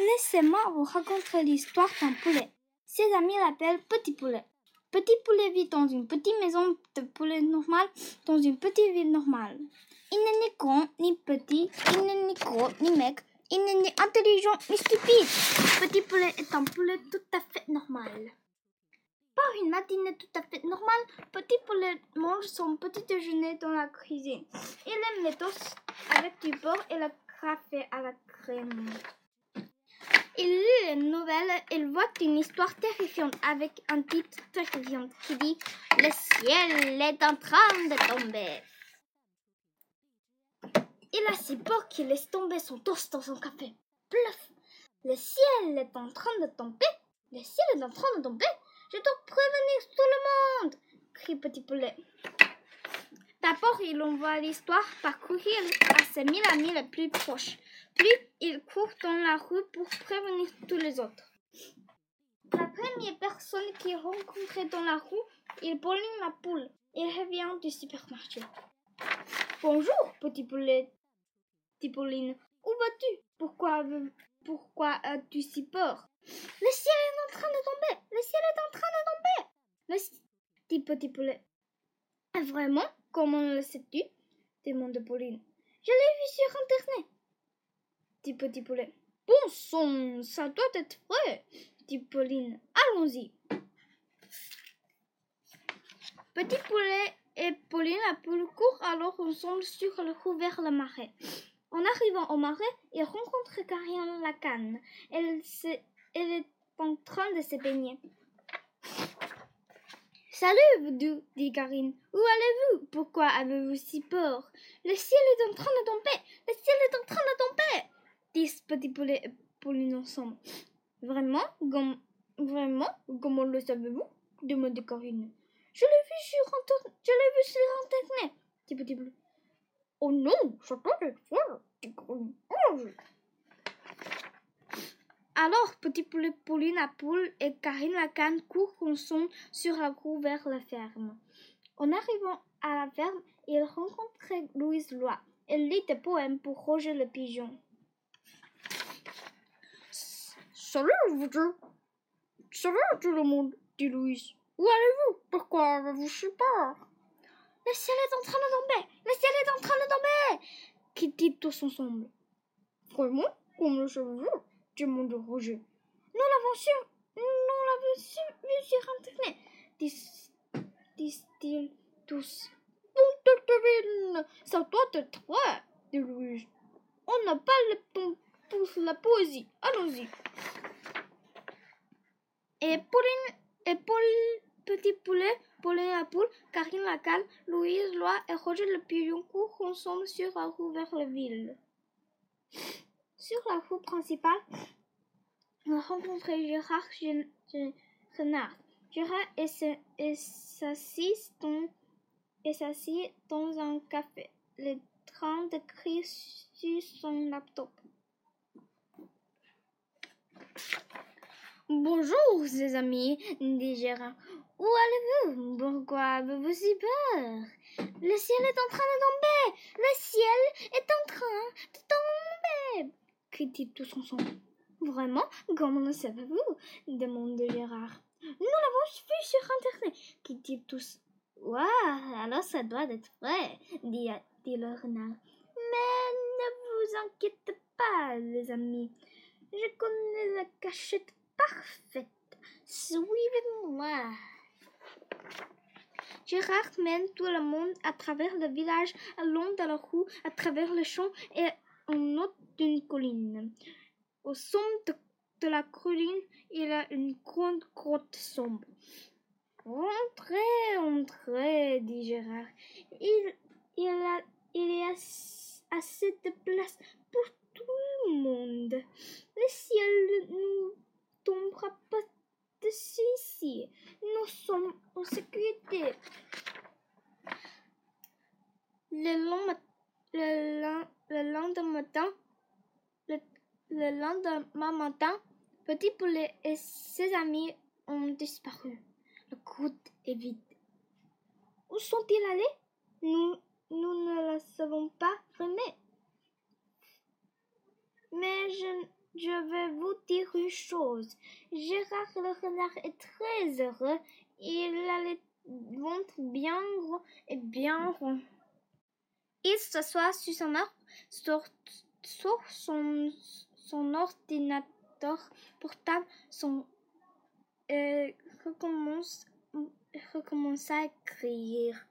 Laissez-moi vous raconter l'histoire d'un poulet. Ses amis l'appellent Petit Poulet. Petit Poulet vit dans une petite maison de poulet normal dans une petite ville normale. Il n'est ni grand ni petit, il n'est ni gros ni mec, il n'est ni intelligent ni stupide. Petit Poulet est un poulet tout à fait normal. Par une matinée tout à fait normale, Petit Poulet mange son petit déjeuner dans la cuisine. Il aime les toasts avec du beurre et le café à la crème. Il lit les nouvelles et voit une histoire terrifiante avec un titre terrifiant qui dit Le ciel est en train de tomber. Il a si peur qu'il laisse tomber son toast dans son café. Bluff Le ciel est en train de tomber Le ciel est en train de tomber Je dois prévenir tout le monde crie Petit Poulet. D'abord, il envoie l'histoire par courrier à ses mille amis les plus proches. Puis, il court dans la rue pour prévenir tous les autres. La première personne qu'il rencontre dans la rue, il Pauline la poule. Il revient du supermarché. Bonjour, petit poulet, dit Pauline. Où vas-tu? Pourquoi, as-tu si peur? Le ciel est en train de tomber Le ciel est en train de tomber le, dit petit poulet. Vraiment? Comment le sais-tu? demande Pauline. Je l'ai vu sur Internet, dit Petit Poulet. Bon sang, ça doit être vrai, Pauline. Allons-y. Petit Poulet et Pauline la poule courent alors ensemble sur le couvert le marais. En arrivant au marais, ils rencontrent Karine la canne. Elle, elle est en train de se baigner. Salut, dit Karine. Où allez-vous? Pourquoi avez-vous si peur? Le ciel est en train de tomber Le ciel est en train de tomber disent Petit Poulet et Pauline ensemble. Vraiment Vraiment Comment le savez-vous demande Karine. Je l'ai vu sur Internet. Je l'ai vu sur Internet, dit Petit Poulet. Oh non. Alors, Petit Poulet, Pauline la poule et Karine la canne courent ensemble sur la cour vers la ferme. En arrivant à la ferme, ils rencontrent Louise Loi. Elle lit des poèmes pour Roger le pigeon. Salut, vous deux. Salut tout le monde, dit Louise. Où allez-vous? Pourquoi avez-vous si peur Le ciel est en train de tomber Le ciel est en train de tomber Qui dit tous ensemble. Vraiment? Comment le savez-vous demande Roger. Nous l'avons su, nous l'avons su, vu sur Internet, disent-ils tous. Bon, devine, ça doit être vrai, dit Louise. On n'a pas le temps la poésie. Allons-y. Et Pauline et Paul, petit poulet, Pauline la poule, Karine la cale, Louise Loi et Roger le pigeon courent ensemble sur la route vers la ville. Sur la route principale, on rencontre Gérard Renard. Gérard s'assit dans, dans un café, le train d'écrire sur son laptop. Bonjour, ses amis, dit Gérard. Où allez-vous? Pourquoi avez-vous si peur? Le ciel est en train de tomber Le ciel est en train de tomber crient-ils tous ensemble. Vraiment? Comment le savez-vous? demande Gérard. Nous l'avons vu sur Internet, dit tous. Waouh, alors ça doit être vrai, dit, dit le renard. Mais ne vous inquiétez pas, les amis. Je connais la cachette parfaite. Suivez-moi. Gérard mène tout le monde à travers le village, long de la roue, à travers le champ et en haut d'une colline. Au sommet de, la colline, il y a une grande grotte sombre. Entrez, entrez, dit Gérard. Il, il, a, il y a assez de place pour tout le monde. Le ciel ne nous tombera pas dessus ici. Nous sommes en sécurité. Le, le, le lendemain matin, le, le lendemain matin, Petit Poulet et ses amis ont disparu. La grotte est vide. Où sont-ils allés? Nous, nous ne le savons pas jamais. Mais je, je vais vous quelque chose. Gérard le renard est très heureux. Il a le ventre bien gros et bien rond. Il s'assoit sur son arbre, sur, son, ordinateur portable, son, euh, recommence, recommence à écrire.